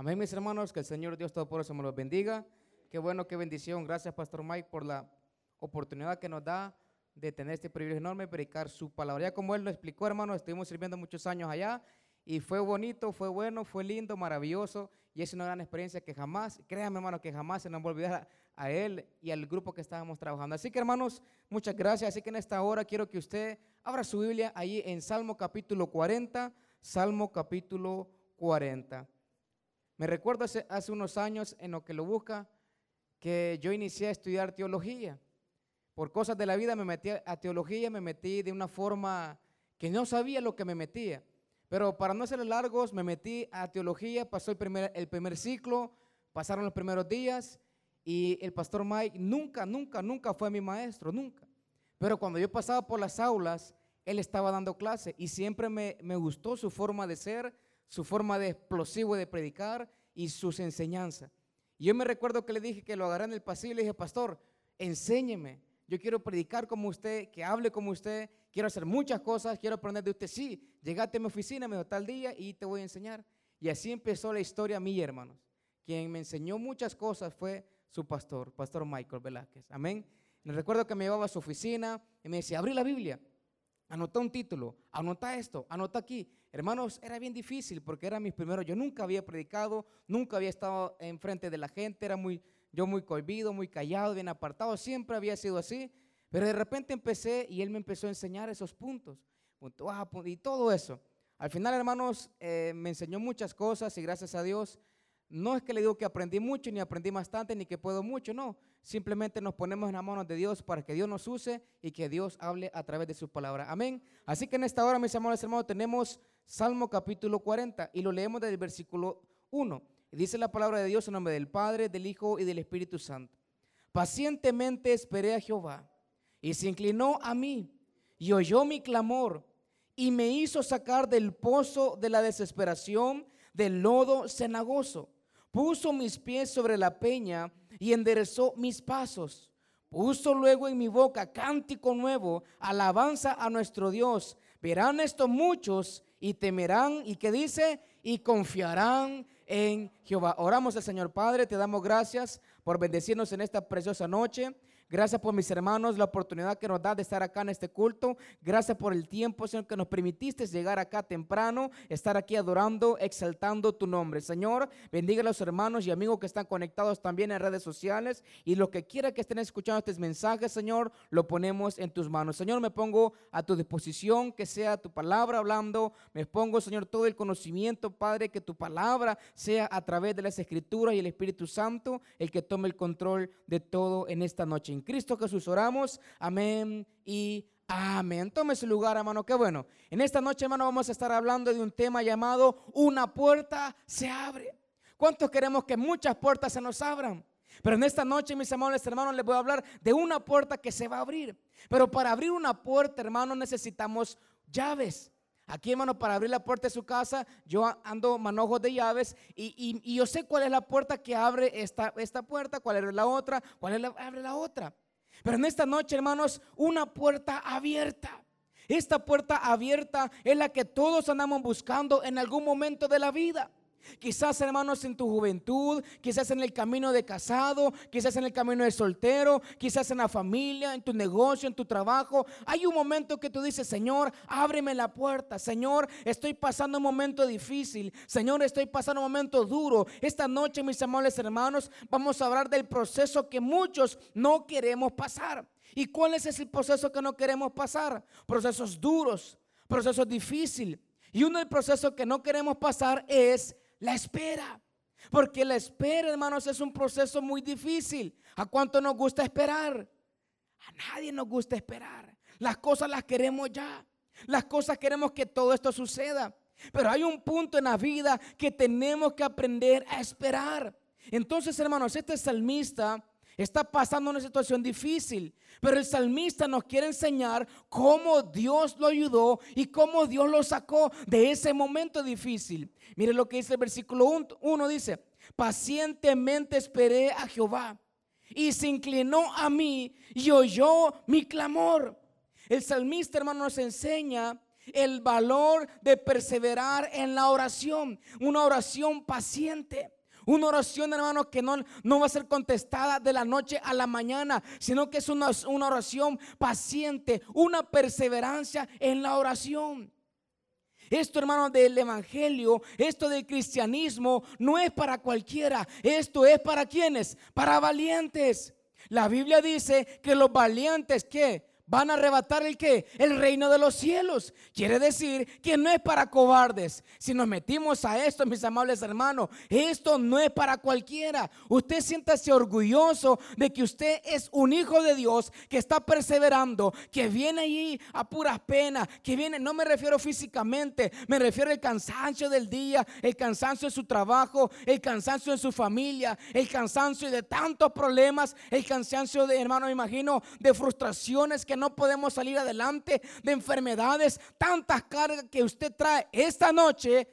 Amén, mis hermanos, que el Señor Dios Todopoderoso me los bendiga. Qué bueno, qué bendición. Gracias, Pastor Mike, por la oportunidad que nos da de tener este privilegio enorme predicar su palabra. Ya como él lo explicó, hermano, estuvimos sirviendo muchos años allá y fue bonito, fue bueno, fue lindo, maravilloso y es una gran experiencia que jamás, créanme, hermano, que jamás se nos va a olvidar a él y al grupo que estábamos trabajando. Así que, hermanos, muchas gracias. Así que en esta hora quiero que usted abra su Biblia ahí en Salmo capítulo 40, Salmo capítulo 40. Me recuerdo hace, unos años en lo que lo busca, que yo inicié a estudiar teología. Por cosas de la vida me metí a teología, me metí de una forma que no sabía lo que me metía. Pero para no ser largos, me metí a teología, pasó el primer, el primer ciclo, pasaron los primeros días y el pastor Mike nunca, nunca, nunca fue mi maestro, nunca. Pero cuando yo pasaba por las aulas, él estaba dando clase y siempre me, me gustó su forma de ser, su forma de explosivo de predicar y sus enseñanzas. Yo me recuerdo que le dije que lo agarré en el pasillo y le dije, pastor, enséñeme. Yo quiero predicar como usted, que hable como usted, quiero hacer muchas cosas, quiero aprender de usted. Sí, llegate a mi oficina, me dijo tal día y te voy a enseñar. Y así empezó la historia mía, hermanos. Quien me enseñó muchas cosas fue su pastor, Pastor Michael Velázquez. Amén. Me recuerdo que me llevaba a su oficina y me decía, abrí la Biblia, anota un título, anota esto, anota aquí. Hermanos, era bien difícil porque era mis primeros. Yo nunca había predicado, nunca había estado enfrente de la gente, era muy, yo muy cohibido, muy callado, bien apartado, siempre había sido así. Pero de repente empecé y él me empezó a enseñar esos puntos, punto y todo eso. Al final, hermanos, eh, me enseñó muchas cosas y gracias a Dios, no es que le digo que aprendí mucho, ni aprendí bastante, ni que puedo mucho, no. Simplemente nos ponemos en las manos de Dios para que Dios nos use y que Dios hable a través de su palabra. Amén. Así que en esta hora, mis amados hermanos, tenemos Salmo capítulo 40 y lo leemos desde el versículo 1. dice la palabra de Dios en nombre del Padre, del Hijo y del Espíritu Santo. Pacientemente esperé a Jehová y se inclinó a mí y oyó mi clamor y me hizo sacar del pozo de la desesperación, del lodo cenagoso. Puso mis pies sobre la peña y enderezó mis pasos. Puso luego en mi boca cántico nuevo, alabanza a nuestro Dios. Verán esto muchos y temerán y que dice y confiarán en Jehová. Oramos al Señor Padre, te damos gracias por bendecirnos en esta preciosa noche. Gracias por mis hermanos, la oportunidad que nos da de estar acá en este culto. Gracias por el tiempo, Señor, que nos permitiste llegar acá temprano, estar aquí adorando, exaltando tu nombre. Señor, bendiga a los hermanos y amigos que están conectados también en redes sociales. Y lo que quiera que estén escuchando estos mensajes, Señor, lo ponemos en tus manos. Señor, me pongo a tu disposición, que sea tu palabra hablando. Me pongo, Señor, todo el conocimiento, Padre, que tu palabra sea a través de las escrituras y el Espíritu Santo el que tome el control de todo en esta noche. Cristo Jesús oramos. Amén y amén. Tome su lugar, hermano. Qué bueno. En esta noche, hermano, vamos a estar hablando de un tema llamado Una puerta se abre. ¿Cuántos queremos que muchas puertas se nos abran? Pero en esta noche, mis amables hermanos, les voy a hablar de una puerta que se va a abrir. Pero para abrir una puerta, hermano, necesitamos llaves. Aquí, hermano, para abrir la puerta de su casa, yo ando manojos de llaves y, yo sé cuál es la puerta que abre esta, esta puerta, cuál es la otra, cuál es la abre la otra. Pero en esta noche, hermanos, una puerta abierta. Esta puerta abierta es la que todos andamos buscando en algún momento de la vida. Quizás, hermanos, en tu juventud, quizás en el camino de casado, quizás en el camino de soltero, quizás en la familia, en tu negocio, en tu trabajo. Hay un momento que tú dices, Señor, ábreme la puerta. Señor, estoy pasando un momento difícil. Señor, estoy pasando un momento duro. Esta noche, mis amables hermanos, vamos a hablar del proceso que muchos no queremos pasar. ¿Y cuál es ese proceso que no queremos pasar? Procesos duros, procesos difíciles. Y uno del procesos que no queremos pasar es la espera. Porque la espera, hermanos, es un proceso muy difícil. ¿A cuánto nos gusta esperar? A nadie nos gusta esperar. Las cosas las queremos ya. Las cosas queremos que todo esto suceda. Pero hay un punto en la vida que tenemos que aprender a esperar. Entonces, hermanos, este salmista está pasando una situación difícil, pero el salmista nos quiere enseñar cómo Dios lo ayudó y cómo Dios lo sacó de ese momento difícil. Mire lo que dice el versículo 1, dice, pacientemente esperé a Jehová y se inclinó a mí y oyó mi clamor. El salmista, hermano, nos enseña el valor de perseverar en la oración, una oración paciente. Una oración, hermano, que no, no va a ser contestada de la noche a la mañana, sino que es una, una oración paciente, una perseverancia en la oración. Esto, hermano, del Evangelio, esto del cristianismo, no es para cualquiera. Esto es para quienes, para valientes. La Biblia dice que los valientes, ¿qué? Van a arrebatar el que? El reino de los cielos. Quiere decir que no es para cobardes. Si nos metimos a esto, mis amables hermanos, esto no es para cualquiera. Usted siéntase orgulloso de que usted es un hijo de Dios que está perseverando, que viene allí a puras penas, que viene, no me refiero físicamente, me refiero al cansancio del día, el cansancio de su trabajo, el cansancio de su familia, el cansancio de tantos problemas, el cansancio de, hermano, me imagino, de frustraciones que no podemos salir adelante, de enfermedades, tantas cargas que usted trae esta noche,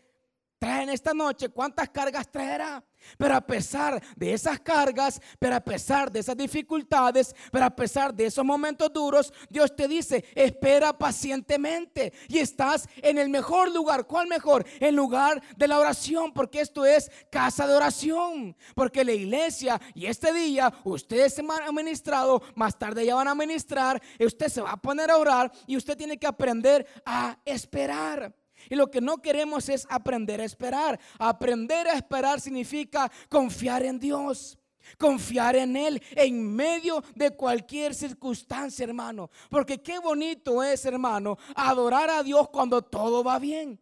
traen esta noche, ¿cuántas cargas traerá? Pero a pesar de esas cargas, pero a pesar de esas dificultades, pero a pesar de esos momentos duros, Dios te dice, espera pacientemente y estás en el mejor lugar. ¿Cuál mejor? El lugar de la oración, porque esto es casa de oración. Porque la iglesia y este día ustedes se han ministrado, más tarde ya van a ministrar, usted se va a poner a orar y usted tiene que aprender a esperar. Y lo que no queremos es aprender a esperar. Aprender a esperar significa confiar en Dios. Confiar en Él en medio de cualquier circunstancia, hermano. Porque qué bonito es, hermano, adorar a Dios cuando todo va bien.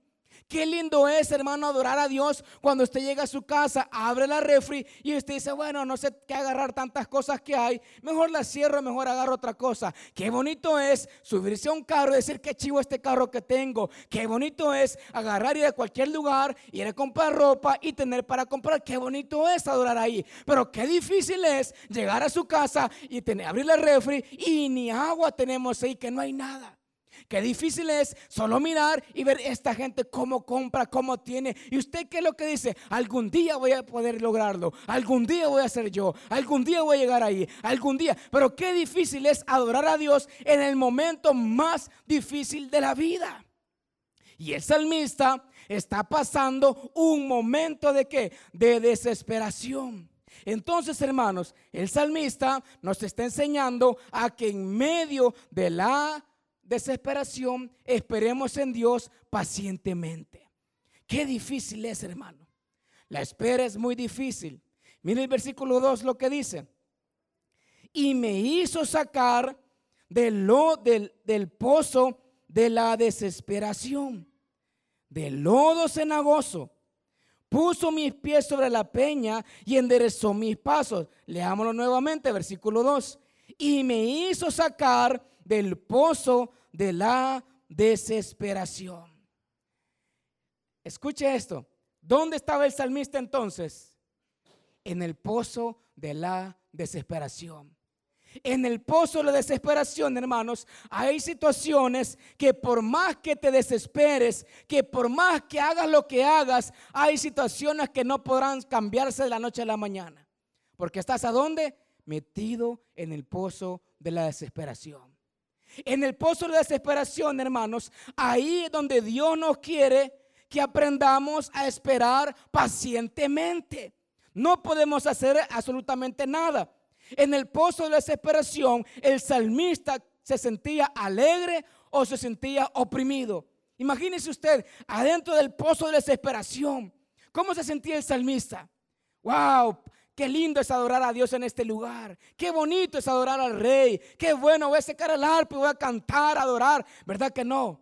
Qué lindo es, hermano, adorar a Dios cuando usted llega a su casa, abre la refri y usted dice, bueno, no sé qué agarrar tantas cosas que hay, mejor la cierro, mejor agarro otra cosa. Qué bonito es subirse a un carro y decir, qué chivo este carro que tengo. Qué bonito es agarrar ir a cualquier lugar, ir a comprar ropa y tener para comprar. Qué bonito es adorar ahí. Pero qué difícil es llegar a su casa y tener, abrir la refri y ni agua tenemos ahí, que no hay nada. Qué difícil es solo mirar y ver esta gente cómo compra, cómo tiene. Y usted qué es lo que dice, algún día voy a poder lograrlo, algún día voy a ser yo, algún día voy a llegar ahí, algún día. Pero qué difícil es adorar a Dios en el momento más difícil de la vida. Y el salmista está pasando un momento de qué? De desesperación. Entonces, hermanos, el salmista nos está enseñando a que en medio de la desesperación, esperemos en Dios pacientemente. Qué difícil es, hermano. La espera es muy difícil. Mire el versículo 2 lo que dice. Y me hizo sacar del, lo, del, pozo de la desesperación, del lodo cenagoso. Puso mis pies sobre la peña y enderezó mis pasos. Leámoslo nuevamente, versículo 2. Y me hizo sacar del pozo de la desesperación. Escuche esto. ¿Dónde estaba el salmista entonces? En el pozo de la desesperación. En el pozo de la desesperación, hermanos, hay situaciones que por más que te desesperes, que por más que hagas lo que hagas, hay situaciones que no podrán cambiarse de la noche a la mañana. Porque estás a dónde? Metido en el pozo de la desesperación. En el pozo de desesperación, hermanos, ahí es donde Dios nos quiere que aprendamos a esperar pacientemente. No podemos hacer absolutamente nada. En el pozo de desesperación, el salmista se sentía alegre o se sentía oprimido. Imagínese usted adentro del pozo de desesperación. ¿Cómo se sentía el salmista? Wow, Qué lindo es adorar a Dios en este lugar. Qué bonito es adorar al rey. Qué bueno, voy a secar el arpa y voy a cantar, adorar. ¿Verdad que no?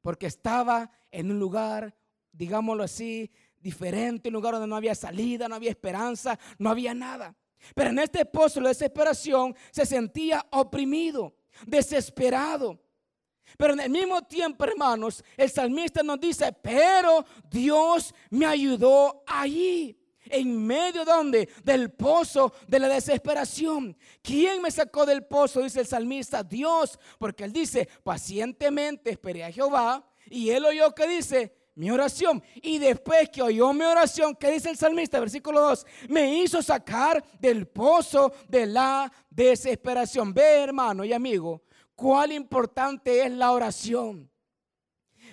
Porque estaba en un lugar, digámoslo así, diferente, un lugar donde no había salida, no había esperanza, no había nada. Pero en este pozo de desesperación se sentía oprimido, desesperado. Pero en el mismo tiempo, hermanos, el salmista nos dice, pero Dios me ayudó allí. En medio donde del pozo de la desesperación. ¿Quién me sacó del pozo? Dice el salmista, Dios, porque él dice, pacientemente esperé a Jehová y él oyó que dice, mi oración. Y después que oyó mi oración, ¿qué dice el salmista? Versículo 2, me hizo sacar del pozo de la desesperación. Ve hermano y amigo, cuál importante es la oración.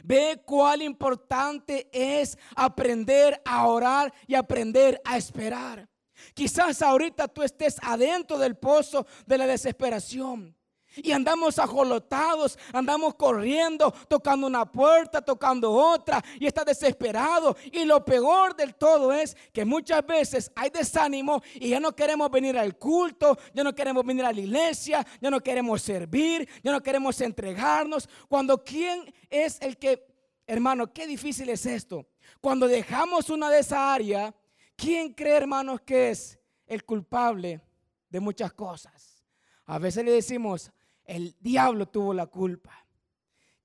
Ve cuál importante es aprender a orar y aprender a esperar. Quizás ahorita tú estés adentro del pozo de la desesperación. Y andamos ajolotados, andamos corriendo, tocando una puerta, tocando otra, y está desesperado. Y lo peor del todo es que muchas veces hay desánimo y ya no queremos venir al culto, ya no queremos venir a la iglesia, ya no queremos servir, ya no queremos entregarnos. Cuando quién es el que, hermano, qué difícil es esto. Cuando dejamos una de esas áreas, ¿quién cree, hermanos, que es el culpable de muchas cosas? A veces le decimos, el diablo tuvo la culpa.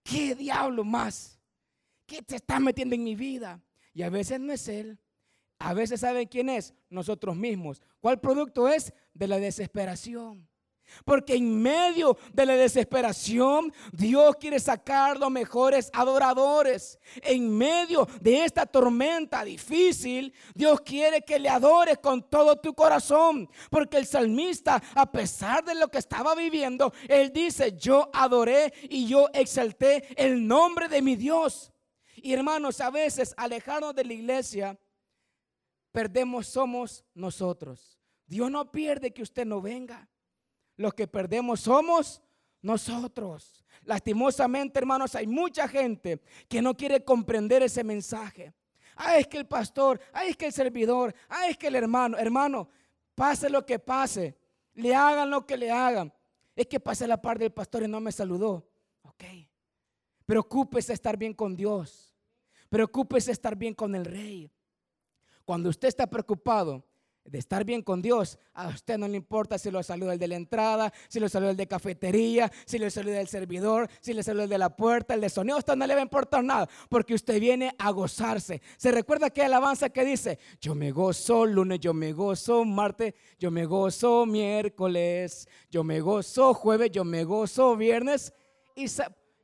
¿Qué diablo más? ¿Qué te está metiendo en mi vida? Y a veces no es él. A veces saben quién es, nosotros mismos. ¿Cuál producto es? De la desesperación. Porque en medio de la desesperación, Dios quiere sacar los mejores adoradores. En medio de esta tormenta difícil, Dios quiere que le adores con todo tu corazón. Porque el salmista, a pesar de lo que estaba viviendo, él dice, yo adoré y yo exalté el nombre de mi Dios. Y hermanos, a veces alejarnos de la iglesia, perdemos somos nosotros. Dios no pierde que usted no venga. Los que perdemos somos nosotros. Lastimosamente, hermanos, hay mucha gente que no quiere comprender ese mensaje. Ah, es que el pastor, ah, es que el servidor, ah, es que el hermano, hermano, pase lo que pase, le hagan lo que le hagan. Es que pase la parte del pastor y no me saludó. Ok. Preocúpese estar bien con Dios. Preocúpese estar bien con el rey. Cuando usted está preocupado, de estar bien con Dios, a usted no le importa si lo saluda el de la entrada, si lo saluda el de cafetería, si lo saluda el servidor, si le saluda el de la puerta, el de sonido, a usted no le va a importar nada, porque usted viene a gozarse. ¿Se recuerda que alabanza que dice, yo me gozo lunes, yo me gozo martes, yo me gozo miércoles, yo me gozo jueves, yo me gozo viernes y,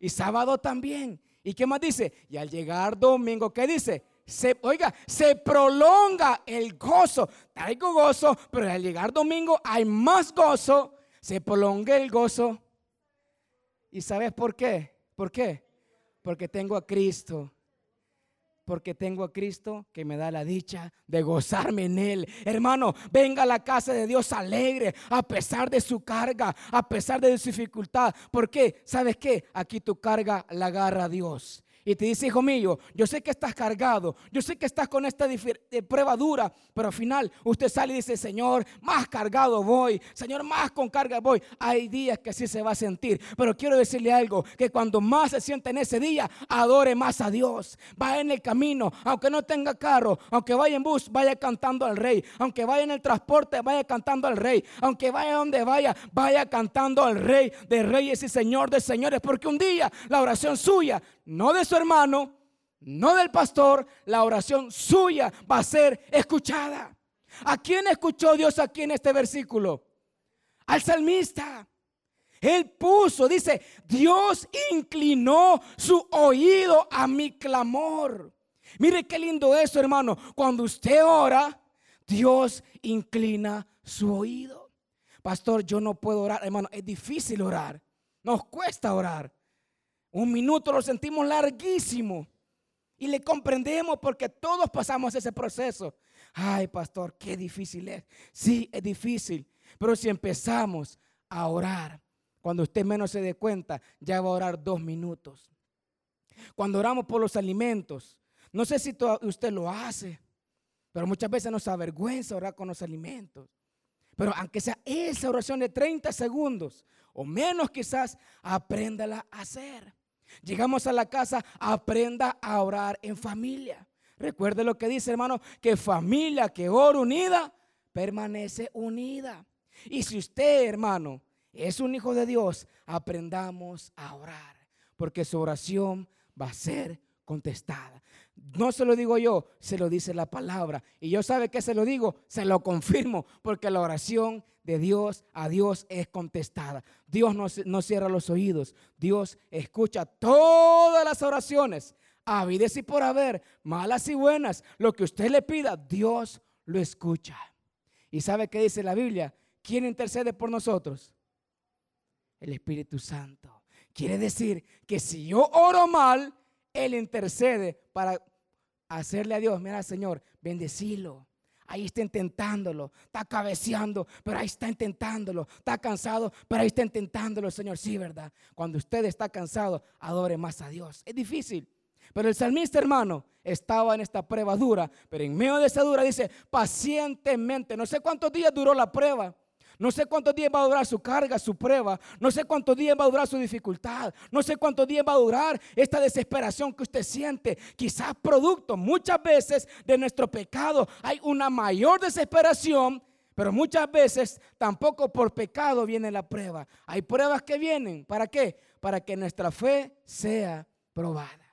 y sábado también? ¿Y qué más dice? Y al llegar domingo, ¿qué dice? Se, oiga, se prolonga el gozo. Traigo gozo, pero al llegar domingo hay más gozo. Se prolonga el gozo. ¿Y sabes por qué? ¿Por qué? Porque tengo a Cristo. Porque tengo a Cristo que me da la dicha de gozarme en Él. Hermano, venga a la casa de Dios alegre, a pesar de su carga, a pesar de su dificultad. ¿Por qué? ¿Sabes qué? Aquí tu carga la agarra Dios y te dice, hijo mío, yo sé que estás cargado, yo sé que estás con esta eh, prueba dura, pero al final usted sale y dice, Señor, más cargado voy, Señor, más con carga voy. Hay días que así se va a sentir, pero quiero decirle algo, que cuando más se siente en ese día, adore más a Dios. Va en el camino, aunque no tenga carro, aunque vaya en bus, vaya cantando al rey, aunque vaya en el transporte, vaya cantando al rey, aunque vaya donde vaya, vaya cantando al rey de reyes y señor de señores, porque un día la oración suya no de su hermano, no del pastor, la oración suya va a ser escuchada. ¿A quién escuchó Dios aquí en este versículo? Al salmista. Él puso, dice, Dios inclinó su oído a mi clamor. Mire qué lindo eso, hermano. Cuando usted ora, Dios inclina su oído. Pastor, yo no puedo orar, hermano. Es difícil orar. Nos cuesta orar. Un minuto lo sentimos larguísimo. Y le comprendemos porque todos pasamos ese proceso. Ay, pastor, qué difícil es. Sí, es difícil. Pero si empezamos a orar, cuando usted menos se dé cuenta, ya va a orar dos minutos. Cuando oramos por los alimentos, no sé si usted lo hace, pero muchas veces nos avergüenza orar con los alimentos. Pero aunque sea esa oración de 30 segundos o menos quizás, apréndala a hacer. Llegamos a la casa, aprenda a orar en familia. Recuerde lo que dice, hermano, que familia que ora unida, permanece unida. Y si usted, hermano, es un hijo de Dios, aprendamos a orar, porque su oración va a ser contestada. No se lo digo yo, se lo dice la palabra. Y yo sabe que se lo digo, se lo confirmo, porque la oración de Dios a Dios es contestada. Dios no, cierra los oídos. Dios escucha todas las oraciones, habides y por haber, malas y buenas. Lo que usted le pida, Dios lo escucha. ¿Y sabe qué dice la Biblia? ¿Quién intercede por nosotros? El Espíritu Santo. Quiere decir que si yo oro mal, Él intercede para hacerle a Dios, mira Señor, bendecilo. Ahí está intentándolo, está cabeceando, pero ahí está intentándolo. Está cansado, pero ahí está intentándolo, Señor. Sí, ¿verdad? Cuando usted está cansado, adore más a Dios. Es difícil. Pero el salmista, hermano, estaba en esta prueba dura. Pero en medio de esa dura dice, pacientemente. No sé cuántos días duró la prueba. No sé cuántos días va a durar su carga, su prueba. No sé cuántos días va a durar su dificultad. No sé cuántos días va a durar esta desesperación que usted siente. Quizás producto muchas veces de nuestro pecado hay una mayor desesperación. Pero muchas veces tampoco por pecado viene la prueba. Hay pruebas que vienen. ¿Para qué? Para que nuestra fe sea probada.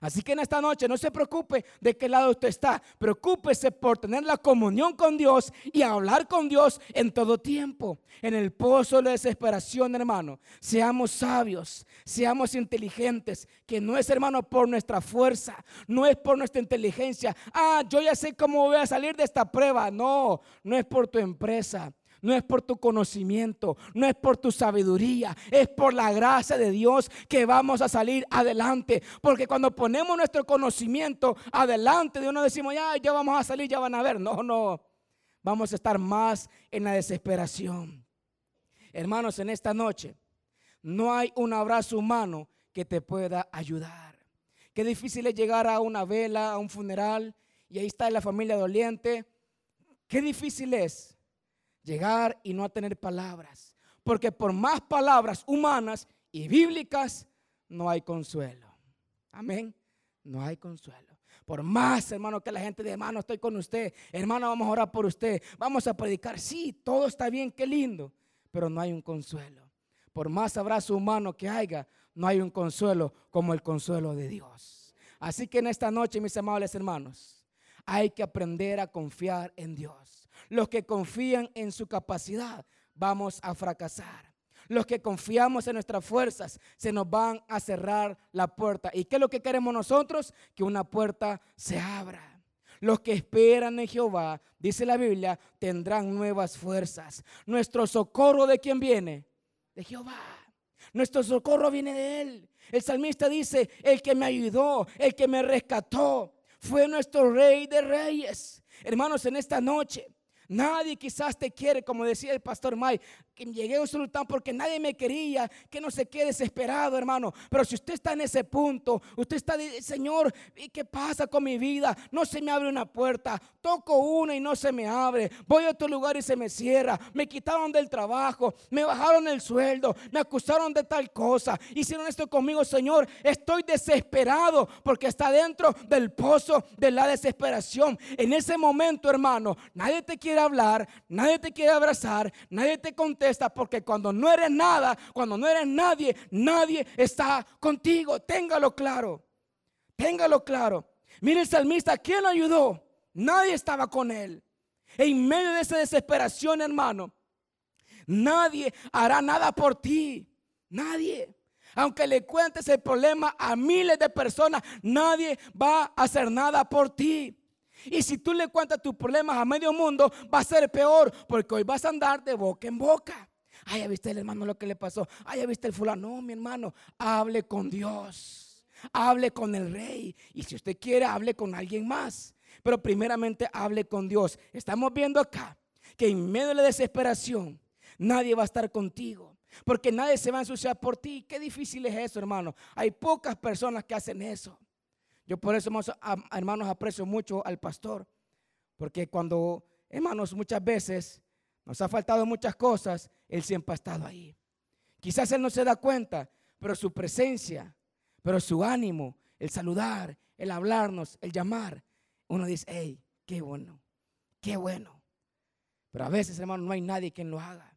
Así que en esta noche no se preocupe de qué lado usted está. Preocúpese por tener la comunión con Dios y hablar con Dios en todo tiempo. En el pozo de la desesperación, hermano. Seamos sabios, seamos inteligentes. Que no es, hermano, por nuestra fuerza, no es por nuestra inteligencia. Ah, yo ya sé cómo voy a salir de esta prueba. No, no es por tu empresa no es por tu conocimiento, no es por tu sabiduría, es por la gracia de Dios que vamos a salir adelante. Porque cuando ponemos nuestro conocimiento adelante de uno decimos, ya, ya vamos a salir, ya van a ver. No, no, vamos a estar más en la desesperación. Hermanos, en esta noche no hay un abrazo humano que te pueda ayudar. Qué difícil es llegar a una vela, a un funeral, y ahí está la familia doliente. Qué difícil es llegar y no a tener palabras. Porque por más palabras humanas y bíblicas, no hay consuelo. Amén. No hay consuelo. Por más, hermano, que la gente de hermano, estoy con usted. Hermano, vamos a orar por usted. Vamos a predicar. Sí, todo está bien, qué lindo. Pero no hay un consuelo. Por más abrazo humano que haya, no hay un consuelo como el consuelo de Dios. Así que en esta noche, mis amables hermanos, hay que aprender a confiar en Dios. Los que confían en su capacidad, vamos a fracasar. Los que confiamos en nuestras fuerzas, se nos van a cerrar la puerta. ¿Y qué es lo que queremos nosotros? Que una puerta se abra. Los que esperan en Jehová, dice la Biblia, tendrán nuevas fuerzas. Nuestro socorro de quién viene? De Jehová. Nuestro socorro viene de Él. El salmista dice, el que me ayudó, el que me rescató, fue nuestro rey de reyes. Hermanos, en esta noche Nadie quizás te quiere, como decía el pastor Mike, llegué a un sultán porque nadie me quería, que no se quede desesperado, hermano. Pero si usted está en ese punto, usted está, Señor, ¿y qué pasa con mi vida? No se me abre una puerta, toco una y no se me abre. Voy a otro lugar y se me cierra. Me quitaron del trabajo, me bajaron el sueldo, me acusaron de tal cosa. Hicieron esto conmigo, Señor. Estoy desesperado porque está dentro del pozo de la desesperación. En ese momento, hermano, nadie te quiere hablar, nadie te quiere abrazar, nadie te porque cuando no eres nada, cuando no eres nadie, nadie está contigo. Téngalo claro. Téngalo claro. Mire el salmista, ¿quién lo ayudó? Nadie estaba con él. En medio de esa desesperación, hermano, nadie hará nada por ti. Nadie. Aunque le cuentes el problema a miles de personas, nadie va a hacer nada por ti. Y si tú le cuentas tus problemas a medio mundo, va a ser peor, porque hoy vas a andar de boca en boca. Ay, ya viste el hermano lo que le pasó. Ay, ya viste el fulano. No, mi hermano, hable con Dios. Hable con el rey. Y si usted quiere, hable con alguien más. Pero primeramente hable con Dios. Estamos viendo acá que en medio de la desesperación, nadie va a estar contigo. Porque nadie se va a ensuciar por ti. Qué difícil es eso, hermano. Hay pocas personas que hacen eso. Yo por eso, hermanos, aprecio mucho al pastor, porque cuando, hermanos, muchas veces nos ha faltado muchas cosas, Él siempre ha estado ahí. Quizás Él no se da cuenta, pero su presencia, pero su ánimo, el saludar, el hablarnos, el llamar, uno dice, hey, qué bueno, qué bueno. Pero a veces, hermano, no hay nadie quien lo haga.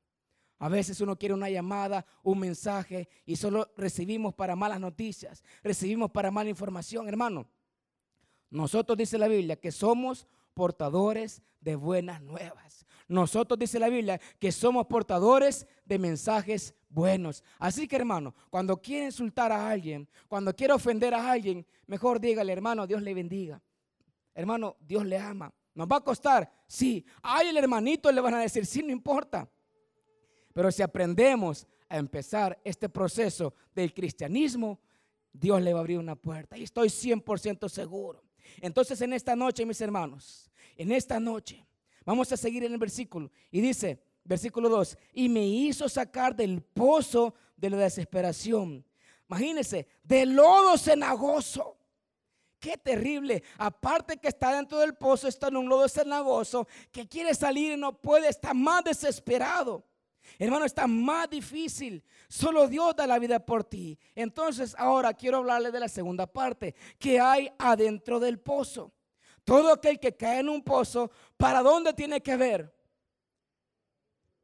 A veces uno quiere una llamada, un mensaje y solo recibimos para malas noticias, recibimos para mala información, hermano. Nosotros dice la Biblia que somos portadores de buenas nuevas. Nosotros dice la Biblia que somos portadores de mensajes buenos. Así que hermano, cuando quiere insultar a alguien, cuando quiere ofender a alguien, mejor dígale, hermano, Dios le bendiga. Hermano, Dios le ama. ¿Nos va a costar? Sí. Ay, el hermanito le van a decir, sí, no importa. Pero si aprendemos a empezar este proceso del cristianismo, Dios le va a abrir una puerta. Y estoy 100% seguro. Entonces en esta noche, mis hermanos, en esta noche, vamos a seguir en el versículo. Y dice, versículo 2, y me hizo sacar del pozo de la desesperación. Imagínense, de lodo cenagoso. Qué terrible. Aparte que está dentro del pozo, está en un lodo cenagoso, que quiere salir y no puede, está más desesperado. Hermano, está más difícil. Solo Dios da la vida por ti. Entonces, ahora quiero hablarle de la segunda parte, que hay adentro del pozo. Todo aquel que cae en un pozo, ¿para dónde tiene que ver?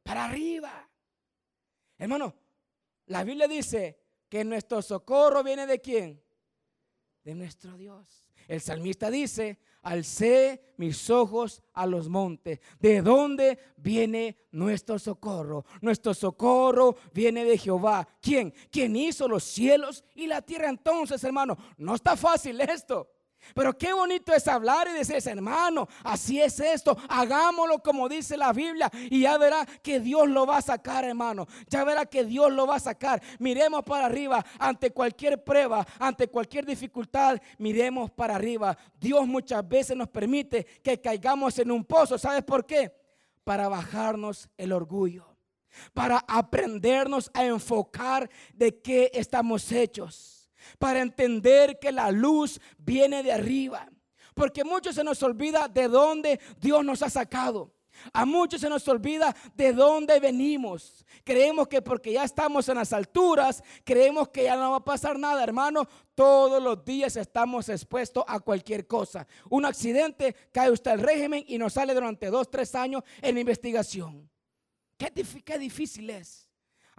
Para arriba. Hermano, la Biblia dice que nuestro socorro viene de quién? de nuestro Dios. El salmista dice, alcé mis ojos a los montes. ¿De dónde viene nuestro socorro? Nuestro socorro viene de Jehová. ¿Quién? ¿Quién hizo los cielos y la tierra? Entonces, hermano, no está fácil esto. Pero qué bonito es hablar y decir, hermano, así es esto, hagámoslo como dice la Biblia y ya verá que Dios lo va a sacar, hermano. Ya verá que Dios lo va a sacar. Miremos para arriba ante cualquier prueba, ante cualquier dificultad, miremos para arriba. Dios muchas veces nos permite que caigamos en un pozo. ¿Sabes por qué? Para bajarnos el orgullo, para aprendernos a enfocar de qué estamos hechos para entender que la luz viene de arriba. Porque muchos se nos olvida de dónde Dios nos ha sacado. A muchos se nos olvida de dónde venimos. Creemos que porque ya estamos en las alturas, creemos que ya no va a pasar nada, hermano. Todos los días estamos expuestos a cualquier cosa. Un accidente, cae usted al régimen y nos sale durante dos, tres años en investigación. Qué, qué difícil es.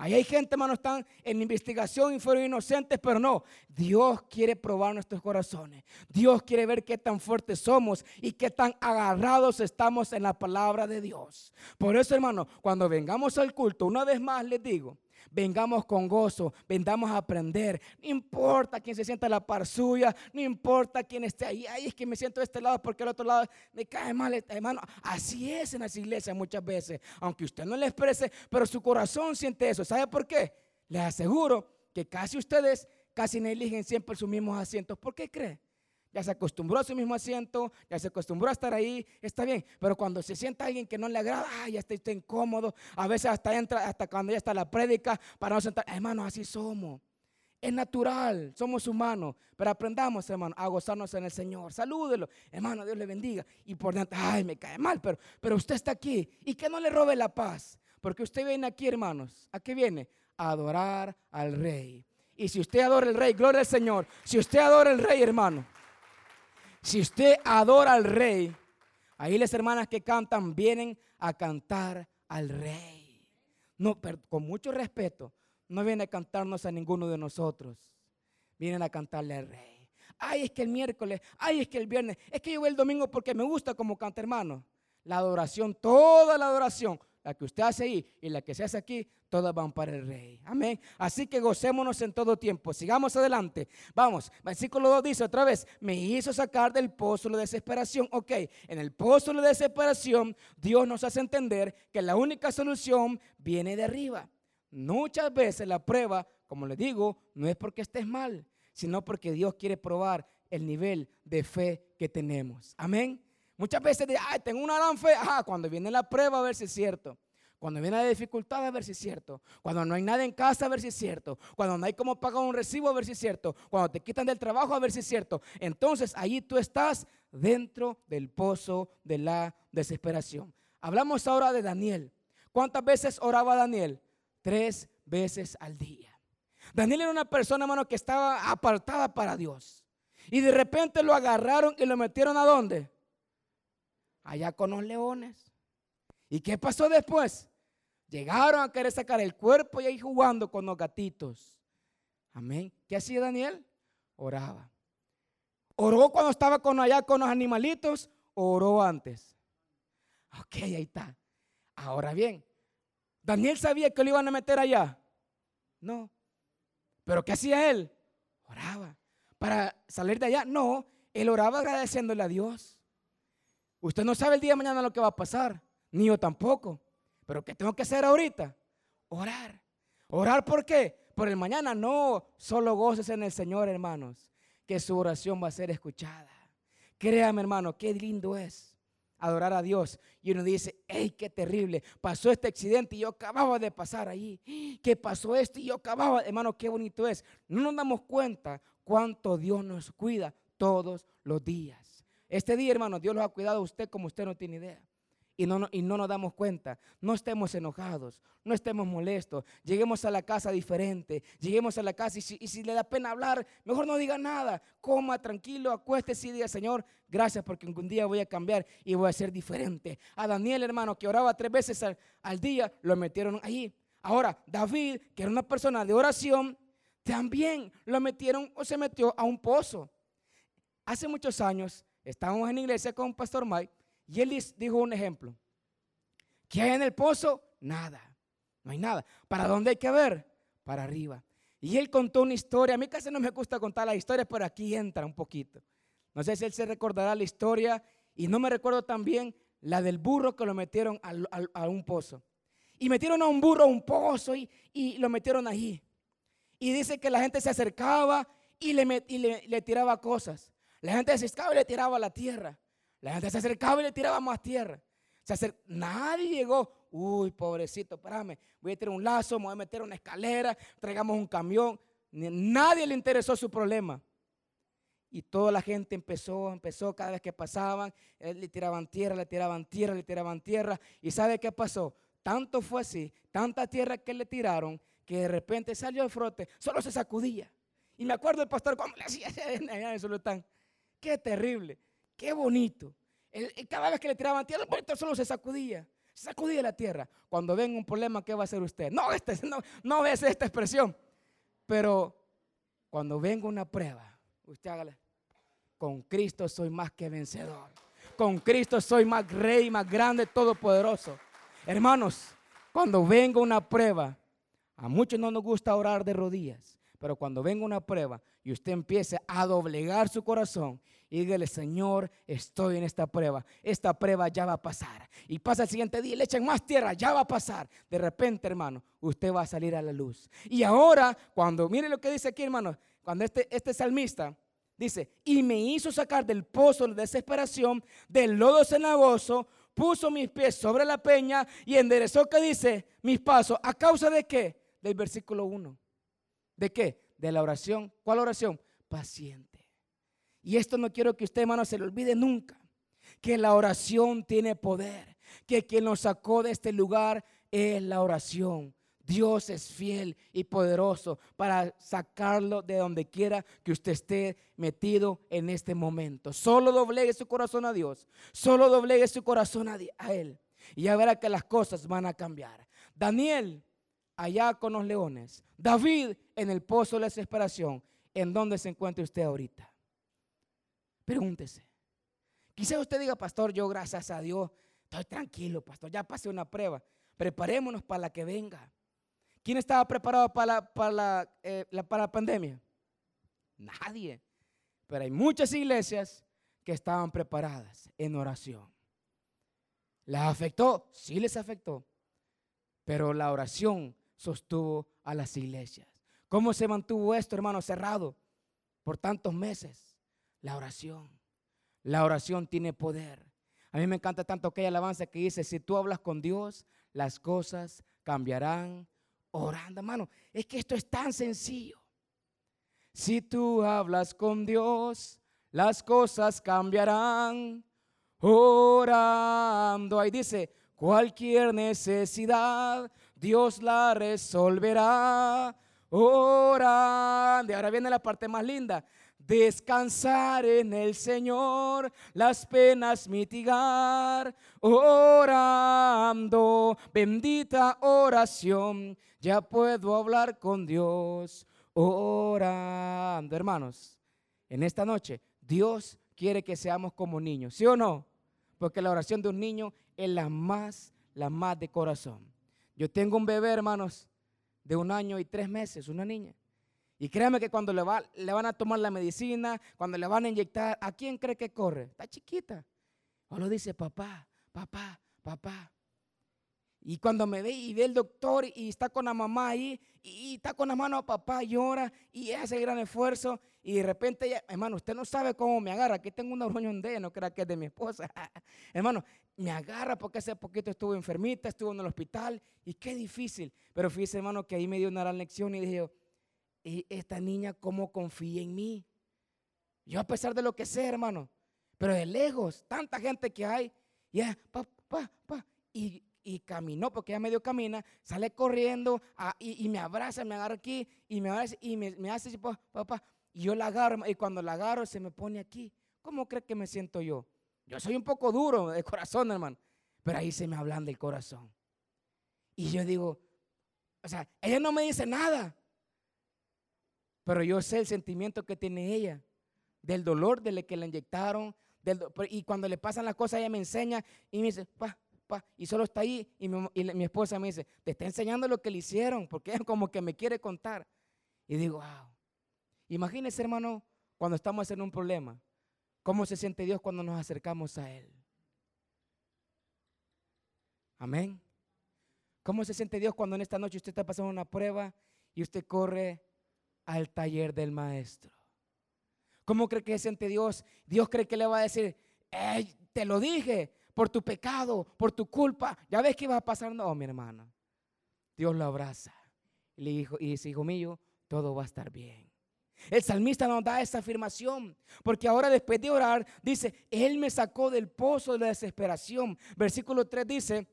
Ahí hay gente, hermano, están en investigación y fueron inocentes, pero no. Dios quiere probar nuestros corazones. Dios quiere ver qué tan fuertes somos y qué tan agarrados estamos en la palabra de Dios. Por eso, hermano, cuando vengamos al culto, una vez más les digo, Vengamos con gozo, vendamos a aprender. No importa quién se sienta a la par suya, no importa quién esté ahí. Ay, es que me siento de este lado porque el otro lado me cae mal, hermano. Así es en las iglesias muchas veces, aunque usted no le exprese, pero su corazón siente eso. ¿Sabe por qué? Les aseguro que casi ustedes casi no eligen siempre sus mismos asientos. ¿Por qué cree? Ya se acostumbró a su mismo asiento, ya se acostumbró a estar ahí, está bien. Pero cuando se sienta alguien que no le agrada, ya está, está, incómodo. A veces hasta entra, hasta cuando ya está la prédica, para no sentar. Hermanos, así somos. Es natural, somos humanos. Pero aprendamos, hermano, a gozarnos en el Señor. Salúdelo, hermano, Dios le bendiga. Y por dentro, ay, me cae mal, pero, pero usted está aquí. Y que no le robe la paz. Porque usted viene aquí, hermanos. ¿A qué viene? A adorar al Rey. Y si usted adora al Rey, gloria al Señor. Si usted adora al Rey, hermano si usted adora al rey, ahí las hermanas que cantan vienen a cantar al rey. No, pero con mucho respeto, no vienen a cantarnos a ninguno de nosotros. Vienen a cantarle al rey. Ay, es que el miércoles, ay, es que el viernes, es que yo voy el domingo porque me gusta como canta hermano. La adoración, toda la adoración, la que usted hace ahí y la que se hace aquí, todas van para el rey. Amén. Así que gocémonos en todo tiempo. Sigamos adelante. Vamos, versículo 2 dice otra vez, me hizo sacar del pozo de desesperación. Ok, en el pozo de desesperación, Dios nos hace entender que la única solución viene de arriba. Muchas veces la prueba, como le digo, no es porque estés mal, sino porque Dios quiere probar el nivel de fe que tenemos. Amén. Muchas veces, ay, tengo una gran fe. Ah, cuando viene la prueba, a ver si es cierto. Cuando viene la dificultad, a ver si es cierto. Cuando no hay nada en casa, a ver si es cierto. Cuando no hay cómo pagar un recibo, a ver si es cierto. Cuando te quitan del trabajo, a ver si es cierto. Entonces, ahí tú estás dentro del pozo de la desesperación. Hablamos ahora de Daniel. ¿Cuántas veces oraba Daniel? Tres veces al día. Daniel era una persona, hermano, que estaba apartada para Dios. Y de repente lo agarraron y lo metieron a dónde? Allá con los leones. ¿Y qué pasó después? Llegaron a querer sacar el cuerpo y ahí jugando con los gatitos. Amén. ¿Qué hacía Daniel? Oraba. ¿Oró cuando estaba con allá con los animalitos? oró antes? Ok, ahí está. Ahora bien, ¿Daniel sabía que lo iban a meter allá? No. ¿Pero qué hacía él? Oraba. ¿Para salir de allá? No. Él oraba agradeciéndole a Dios. Usted no sabe el día de mañana lo que va a pasar, ni yo tampoco. Pero ¿qué tengo que hacer ahorita? Orar. ¿Orar por qué? por el mañana no, solo goces en el Señor, hermanos, que su oración va a ser escuchada. Créame, hermano, qué lindo es adorar a Dios. Y uno dice, hey, qué terrible, pasó este accidente y yo acababa de pasar allí. ¿Qué pasó esto? Y yo acababa, hermano, qué bonito es. No nos damos cuenta cuánto Dios nos cuida todos los días. Este día, hermano, Dios los ha cuidado a usted como usted no tiene idea y no, y no nos damos cuenta. No estemos enojados, no estemos molestos. Lleguemos a la casa diferente, lleguemos a la casa y si, le da pena hablar, mejor no diga nada. Coma tranquilo, acuéstese y diga, Señor, gracias porque un día voy a cambiar y voy a ser diferente. A Daniel, hermano, que oraba tres veces al, al día, lo metieron ahí. Ahora, David, que era una persona de oración, también lo metieron o se metió a un pozo. Hace muchos años estábamos en iglesia con Pastor Mike y él dijo un ejemplo. ¿Qué hay en el pozo? Nada. No hay nada. ¿Para dónde hay que ver? Para arriba. Y él contó una historia. A mí casi no me gusta contar la historia, pero aquí entra un poquito. No sé si él se recordará la historia. Y no me recuerdo también la del burro que lo metieron a, un pozo. Y metieron a un burro a un pozo y, lo metieron ahí. Y dice que la gente se acercaba y le tiraba cosas. La gente se acercaba y le tiraba la tierra. La gente se acercaba y le tiraba más tierra. Se Nadie llegó. Uy, pobrecito, espérame. Voy a tirar un lazo, me voy a meter una escalera, traigamos un camión. Nadie le interesó su problema. Y toda la gente empezó, empezó cada vez que pasaban, le tiraban tierra, le tiraban tierra, le tiraban tierra. ¿Y sabe qué pasó? Tanto fue así, tanta tierra que le tiraron, que de repente salió el frote, solo se sacudía. Y me acuerdo del pastor cuando le hacía eso, Qué terrible. Qué bonito. cada vez que le tiraban tierra, el solo se sacudía. Se sacudía la tierra. Cuando venga un problema, ¿qué va a hacer usted? No, este, no, no ves esta expresión. Pero cuando venga una prueba, usted hágale. Con Cristo soy más que vencedor. Con Cristo soy más rey, más grande, todopoderoso. Hermanos, cuando venga una prueba, a muchos no nos gusta orar de rodillas, pero cuando venga una prueba y usted empiece a doblegar su corazón y dígale, Señor, estoy en esta prueba. Esta prueba ya va a pasar. Y pasa el siguiente día y le echan más tierra, ya va a pasar. De repente, hermano, usted va a salir a la luz. Y ahora, cuando, mire lo que dice aquí, hermano, cuando este, este salmista dice, y me hizo sacar del pozo de desesperación, del lodo cenagoso, puso mis pies sobre la peña y enderezó, que dice, mis pasos, ¿a causa de qué? Del versículo 1. ¿De qué? De la oración. ¿Cuál oración? Paciente. Y esto no quiero que usted, hermano, se le olvide nunca. Que la oración tiene poder. Que quien nos sacó de este lugar es la oración. Dios es fiel y poderoso para sacarlo de donde quiera que usted esté metido en este momento. Solo doblegue su corazón a Dios. Solo doblegue su corazón a, Él. Y ya verá que las cosas van a cambiar. Daniel, allá con los leones. David, en el pozo de la desesperación. ¿En dónde se encuentra usted ahorita? Pregúntese. Quizá usted diga, pastor, yo gracias a Dios estoy tranquilo, pastor, ya pasé una prueba. Preparémonos para la que venga. ¿Quién estaba preparado para la, para la, eh, para la pandemia? Nadie. Pero hay muchas iglesias que estaban preparadas en oración. ¿Les afectó? Sí les afectó. Pero la oración sostuvo a las iglesias. ¿Cómo se mantuvo esto, hermano, cerrado por tantos meses? La oración. La oración tiene poder. A mí me encanta tanto aquella alabanza que dice, si tú hablas con Dios, las cosas cambiarán orando. Hermano, es que esto es tan sencillo. Si tú hablas con Dios, las cosas cambiarán orando. Ahí dice, cualquier necesidad, Dios la resolverá orando. Ahora viene la parte más linda descansar en el Señor, las penas mitigar, orando, bendita oración, ya puedo hablar con Dios, orando. Hermanos, en esta noche Dios quiere que seamos como niños, ¿sí o no? Porque la oración de un niño es la más, la más de corazón. Yo tengo un bebé, hermanos, de un año y tres meses, una niña. Y créame que cuando le, va, le van a tomar la medicina, cuando le van a inyectar, ¿a quién cree que corre? Está chiquita. O lo dice papá, papá, papá. Y cuando me ve y ve el doctor y está con la mamá ahí y, está con la mano a papá, llora y hace gran esfuerzo y de repente, hermano, usted no sabe cómo me agarra. Aquí tengo una de no crea que es de mi esposa. hermano, me agarra porque hace poquito estuvo enfermita, estuvo en el hospital y qué difícil. Pero fíjese, hermano, que ahí me dio una gran lección y dije, ¿y esta niña cómo confía en mí? Yo a pesar de lo que sé, hermano, pero de lejos, tanta gente que hay, ya, pa, pa, pa, y y caminó, porque ella medio camina, sale corriendo ah, y, me abraza, me agarra aquí y me abraza y me, hace papá, y yo la agarro y cuando la agarro se me pone aquí. ¿Cómo cree que me siento yo? Yo soy un poco duro de corazón, hermano, pero ahí se me hablan del corazón. Y yo digo, o sea, ella no me dice nada, pero yo sé el sentimiento que tiene ella, del dolor de que la inyectaron, y cuando le pasan las cosas ella me enseña y me dice, pa, y solo está ahí. Y mi, esposa me dice, te está enseñando lo que le hicieron, porque es como que me quiere contar. Y digo, wow. Imagínese, hermano, cuando estamos en un problema, ¿cómo se siente Dios cuando nos acercamos a Él? Amén. ¿Cómo se siente Dios cuando en esta noche usted está pasando una prueba y usted corre al taller del maestro? ¿Cómo cree que se siente Dios? Dios cree que le va a decir, te lo dije, por tu pecado, por tu culpa. Ya ves que va a pasar. No, mi hermana. Dios lo abraza. Y, le dijo, y dice, hijo mío, todo va a estar bien. El salmista nos da esa afirmación, porque ahora después de orar, dice, Él me sacó del pozo de la desesperación. Versículo 3 dice,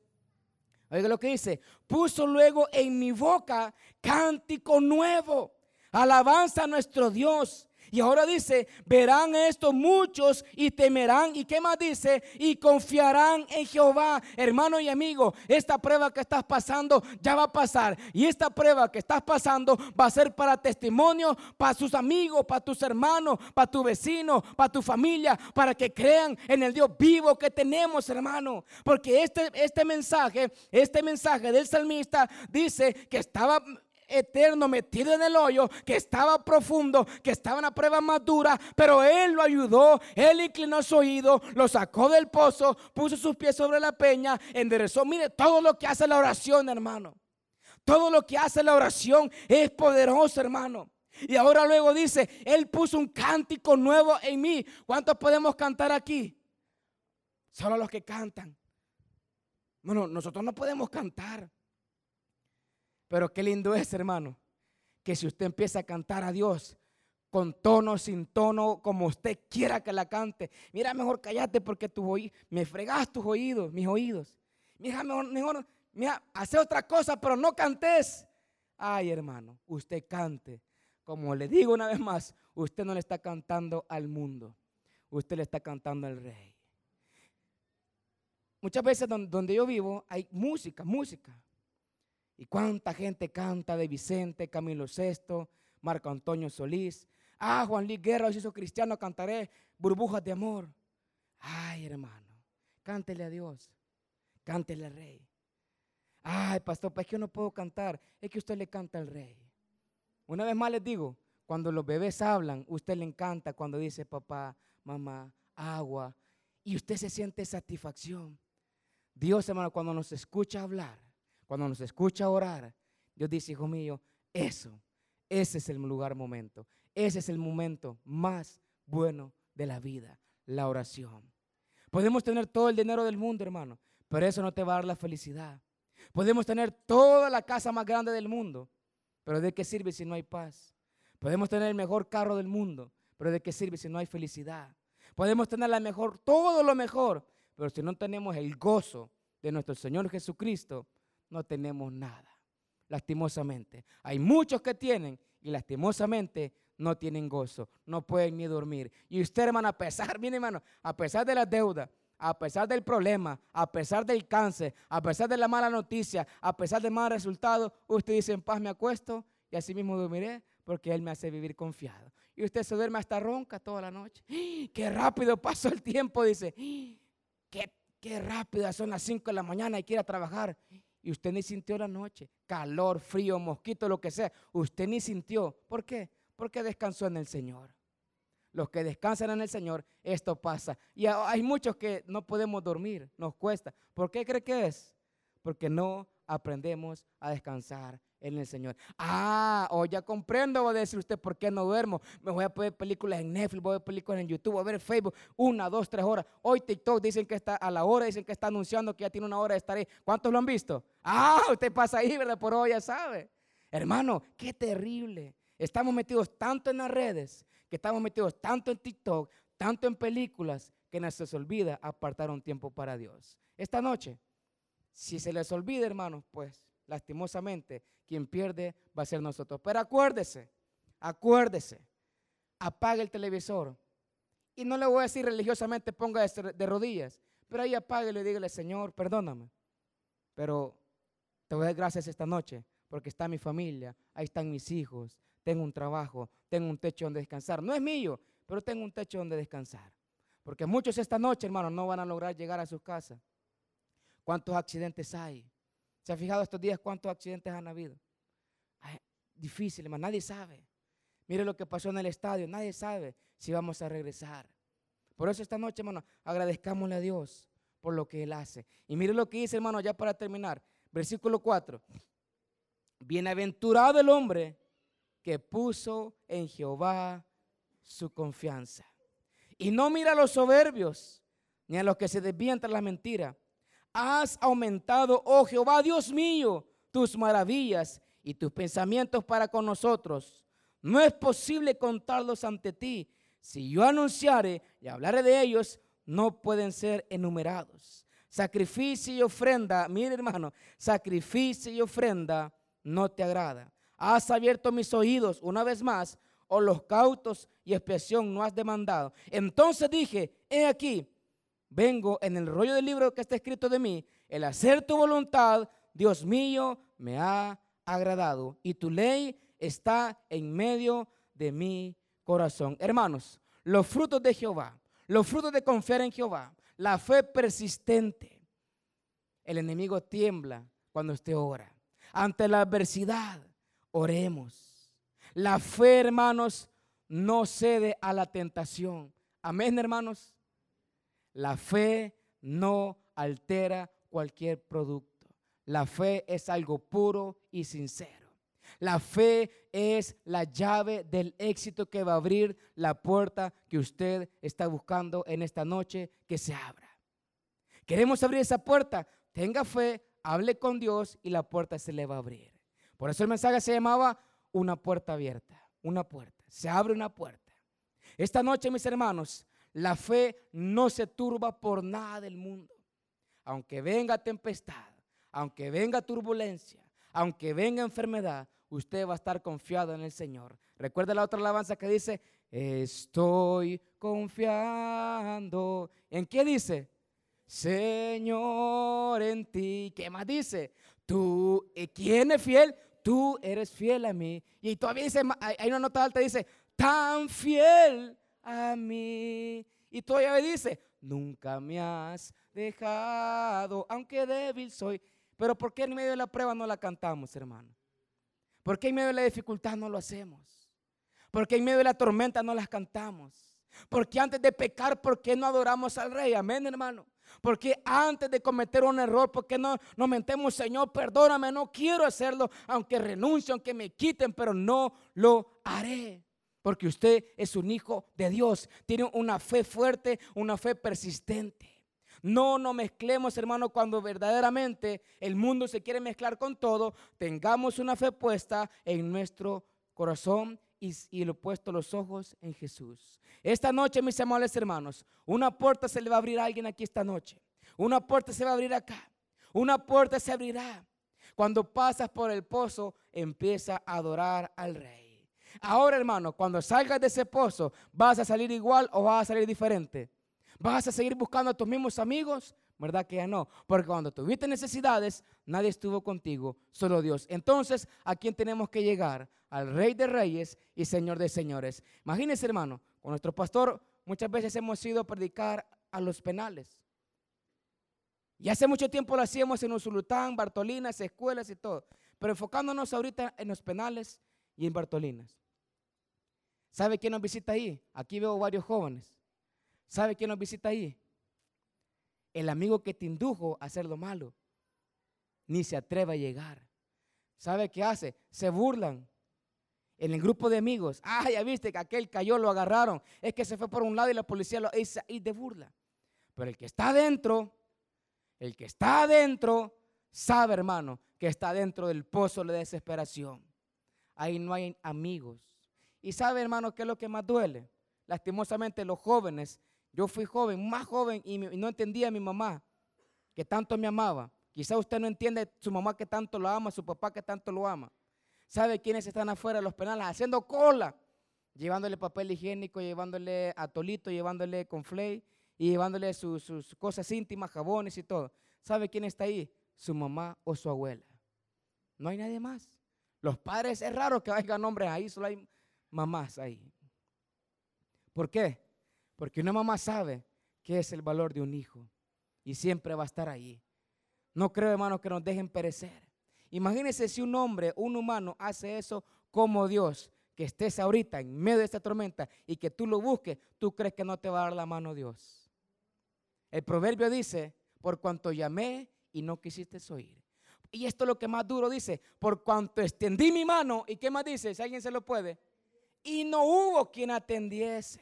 oiga lo que dice, puso luego en mi boca cántico nuevo, alabanza a nuestro Dios. Y ahora dice, verán esto muchos y temerán. ¿Y qué más dice? Y confiarán en Jehová. Hermano y amigo, esta prueba que estás pasando ya va a pasar. Y esta prueba que estás pasando va a ser para testimonio, para sus amigos, para tus hermanos, para tu vecino, para tu familia, para que crean en el Dios vivo que tenemos, hermano. Porque este, este mensaje, este mensaje del salmista dice que estaba eterno metido en el hoyo, que estaba profundo, que estaba en una prueba más dura, pero Él lo ayudó, Él inclinó su oído, lo sacó del pozo, puso sus pies sobre la peña, enderezó. Mire, todo lo que hace la oración, hermano. Todo lo que hace la oración es poderoso, hermano. Y ahora luego dice, Él puso un cántico nuevo en mí. ¿Cuántos podemos cantar aquí? Solo los que cantan. Bueno, nosotros no podemos cantar. Pero qué lindo es, hermano, que si usted empieza a cantar a Dios con tono, sin tono, como usted quiera que la cante, mira, mejor cállate porque tus oídos, me fregas tus oídos, mis oídos. Mira, mejor, mejor, mira, hace otra cosa, pero no cantes. Ay, hermano, usted cante. Como le digo una vez más, usted no le está cantando al mundo, usted le está cantando al rey. Muchas veces donde yo vivo hay música, música. ¿Y cuánta gente canta de Vicente, Camilo VI, Marco Antonio Solís? Ah, Juan Luis Guerra, si soy cristiano, cantaré burbujas de amor. Ay, hermano, cántele a Dios, cántele al rey. Ay, pastor, pues es que yo no puedo cantar, es que usted le canta al rey. Una vez más les digo, cuando los bebés hablan, usted le encanta cuando dice papá, mamá, agua, y usted se siente satisfacción. Dios, hermano, cuando nos escucha hablar, cuando nos escucha orar, Dios dice, hijo mío, eso, ese es el lugar momento. Ese es el momento más bueno de la vida, la oración. Podemos tener todo el dinero del mundo, hermano, pero eso no te va a dar la felicidad. Podemos tener toda la casa más grande del mundo, pero ¿de qué sirve si no hay paz? Podemos tener el mejor carro del mundo, pero ¿de qué sirve si no hay felicidad? Podemos tener la mejor, todo lo mejor, pero si no tenemos el gozo de nuestro Señor Jesucristo, no tenemos nada. Lastimosamente. Hay muchos que tienen y lastimosamente no tienen gozo, no pueden ni dormir. Y usted, hermano, a pesar, mire, hermano, a pesar de la deuda, a pesar del problema, a pesar del cáncer, a pesar de la mala noticia, a pesar del mal resultado, usted dice, en paz me acuesto y así mismo dormiré porque Él me hace vivir confiado. Y usted se duerme hasta ronca toda la noche. ¡Qué rápido pasó el tiempo! Dice, ¡qué, qué rápido! Son las 5 de la mañana y quiere trabajar y usted ni sintió la noche, calor, frío, mosquito, lo que sea, usted ni sintió. ¿Por qué? Porque descansó en el Señor. Los que descansan en el Señor, esto pasa. Y hay muchos que no podemos dormir, nos cuesta. ¿Por qué cree que es? Porque no aprendemos a descansar en el Señor. Ah, o ya comprendo, va a decir usted, ¿por qué no duermo? Me voy a ver películas en Netflix, voy a ver películas en YouTube, voy a ver Facebook, una, dos, tres horas. Hoy TikTok dicen que está a la hora, dicen que está anunciando que ya tiene una hora de estar ahí. ¿Cuántos lo han visto? Ah, usted pasa ahí, ¿verdad? Por hoy ya sabe. Hermano, qué terrible. Estamos metidos tanto en las redes, que estamos metidos tanto en TikTok, tanto en películas, que nos se olvida apartar un tiempo para Dios. Esta noche, si se les olvida, hermanos, pues lastimosamente, quien pierde va a ser nosotros. Pero acuérdese, acuérdese, apague el televisor. Y no le voy a decir religiosamente ponga de rodillas, pero ahí apague y dígale, Señor, perdóname. Pero te voy a dar gracias esta noche porque está mi familia, ahí están mis hijos, tengo un trabajo, tengo un techo donde descansar. No es mío, pero tengo un techo donde descansar. Porque muchos esta noche, hermanos, no van a lograr llegar a sus casas. ¿Cuántos accidentes hay? ¿Se ha fijado estos días cuántos accidentes han habido? difícil, hermano, nadie sabe. Mire lo que pasó en el estadio, nadie sabe si vamos a regresar. Por eso esta noche, hermano, agradezcámosle a Dios por lo que Él hace. Y mire lo que dice, hermano, ya para terminar. Versículo 4. Bienaventurado el hombre que puso en Jehová su confianza. Y no mira a los soberbios, ni a los que se desvían tras la mentira. Has aumentado, oh Jehová, Dios mío, tus maravillas y tus pensamientos para con nosotros. No es posible contarlos ante ti. Si yo anunciare y hablaré de ellos, no pueden ser enumerados. Sacrificio y ofrenda, mire hermano, sacrificio y ofrenda no te agrada. Has abierto mis oídos una vez más, o los cautos y expiación no has demandado. Entonces dije, he aquí, vengo en el rollo del libro que está escrito de mí, el hacer tu voluntad, Dios mío, me ha agradado y tu ley está en medio de mi corazón. Hermanos, los frutos de Jehová, los frutos de confiar en Jehová, la fe persistente. El enemigo tiembla cuando usted ora. Ante la adversidad, oremos. La fe, hermanos, no cede a la tentación. Amén, hermanos. La fe no altera cualquier producto. La fe es algo puro y sincero. La fe es la llave del éxito que va a abrir la puerta que usted está buscando en esta noche que se abra. Queremos abrir esa puerta. Tenga fe, hable con Dios y la puerta se le va a abrir. Por eso el mensaje se llamaba una puerta abierta, una puerta. Se abre una puerta. Esta noche, mis hermanos, la fe no se turba por nada del mundo. Aunque venga tempestad, aunque venga turbulencia, aunque venga enfermedad, usted va a estar confiado en el Señor. Recuerda la otra alabanza que dice, estoy confiando. ¿En qué dice? Señor, en ti. ¿Qué más dice? Tú, ¿quién es fiel? Tú eres fiel a mí. Y todavía dice, hay una nota alta, dice, tan fiel a mí. Y todavía dice, nunca me has dejado, aunque débil soy. Pero ¿por qué en medio de la prueba no la cantamos, hermano? ¿Por qué en medio de la dificultad no lo hacemos? ¿Por qué en medio de la tormenta no las cantamos? Porque antes de pecar, ¿por qué no adoramos al Rey? Amén, hermano. Porque antes de cometer un error, ¿por qué no nos mentemos, Señor, perdóname, no quiero hacerlo, aunque renuncie, aunque me quiten, pero no lo haré? Porque usted es un hijo de Dios, tiene una fe fuerte, una fe persistente. No nos mezclemos, hermano, cuando verdaderamente el mundo se quiere mezclar con todo. Tengamos una fe puesta en nuestro corazón y, y lo puesto los ojos en Jesús. Esta noche, mis amables hermanos, una puerta se le va a abrir a alguien aquí esta noche. Una puerta se va a abrir acá. Una puerta se abrirá. Cuando pasas por el pozo, empieza a adorar al rey. Ahora, hermano, cuando salgas de ese pozo, ¿vas a salir igual o vas a salir diferente? ¿Vas a seguir buscando a tus mismos amigos? ¿Verdad que ya no? Porque cuando tuviste necesidades, nadie estuvo contigo, solo Dios. Entonces, ¿a quién tenemos que llegar? Al Rey de Reyes y Señor de Señores. Imagínense, hermano, con nuestro pastor muchas veces hemos ido a predicar a los penales. Y hace mucho tiempo lo hacíamos en Usulután, Bartolinas, escuelas y todo. Pero enfocándonos ahorita en los penales y en Bartolinas. ¿Sabe quién nos visita ahí? Aquí veo varios jóvenes. ¿Sabe quién nos visita ahí? El amigo que te indujo a hacer lo malo. ni se atreve a llegar. ¿Sabe qué hace? Se burlan. En el grupo de amigos, ah, ya viste que aquel cayó, lo agarraron. Es que se fue por un lado y la policía lo hizo y de burla. Pero el que está adentro, el que está adentro, sabe, hermano, que está dentro del pozo de desesperación. Ahí no hay amigos. Y sabe, hermano, qué es lo que más duele. Lastimosamente los jóvenes, yo fui joven, más joven, y no entendía a mi mamá, que tanto me amaba. Quizá usted no entiende su mamá que tanto lo ama, su papá que tanto lo ama. ¿Sabe quiénes están afuera de los penales haciendo cola? Llevándole papel higiénico, llevándole atolito, llevándole conflay y llevándole sus, cosas íntimas, jabones y todo. ¿Sabe quién está ahí? Su mamá o su abuela. No hay nadie más. Los padres, es raro que vayan nombres ahí, solo hay mamás ahí. ¿Por qué? Porque una mamá sabe qué es el valor de un hijo y siempre va a estar ahí. No creo, hermano, que nos dejen perecer. Imagínese si un hombre, un humano, hace eso como Dios, que estés ahorita en medio de esta tormenta y que tú lo busques, tú crees que no te va a dar la mano Dios. El proverbio dice, por cuanto llamé y no quisiste oír. Y esto es lo que más duro dice, por cuanto extendí mi mano, ¿y qué más dice? Si alguien se lo puede. Y no hubo quien atendiese.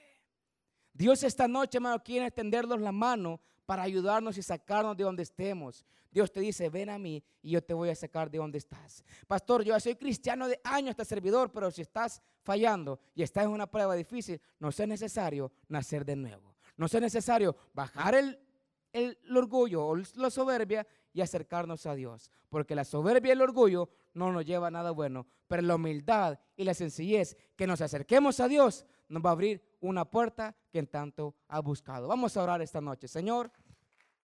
Dios esta noche, hermano, quiere extendernos la mano para ayudarnos y sacarnos de donde estemos. Dios te dice, ven a mí y yo te voy a sacar de donde estás. Pastor, yo soy cristiano de años, este servidor, pero si estás fallando y estás en una prueba difícil, no es necesario nacer de nuevo. No es necesario bajar el, el, orgullo o la soberbia y acercarnos a Dios. Porque la soberbia y el orgullo no nos lleva a nada bueno. Pero la humildad y la sencillez que nos acerquemos a Dios nos va a abrir una puerta que en tanto ha buscado. Vamos a orar esta noche. Señor.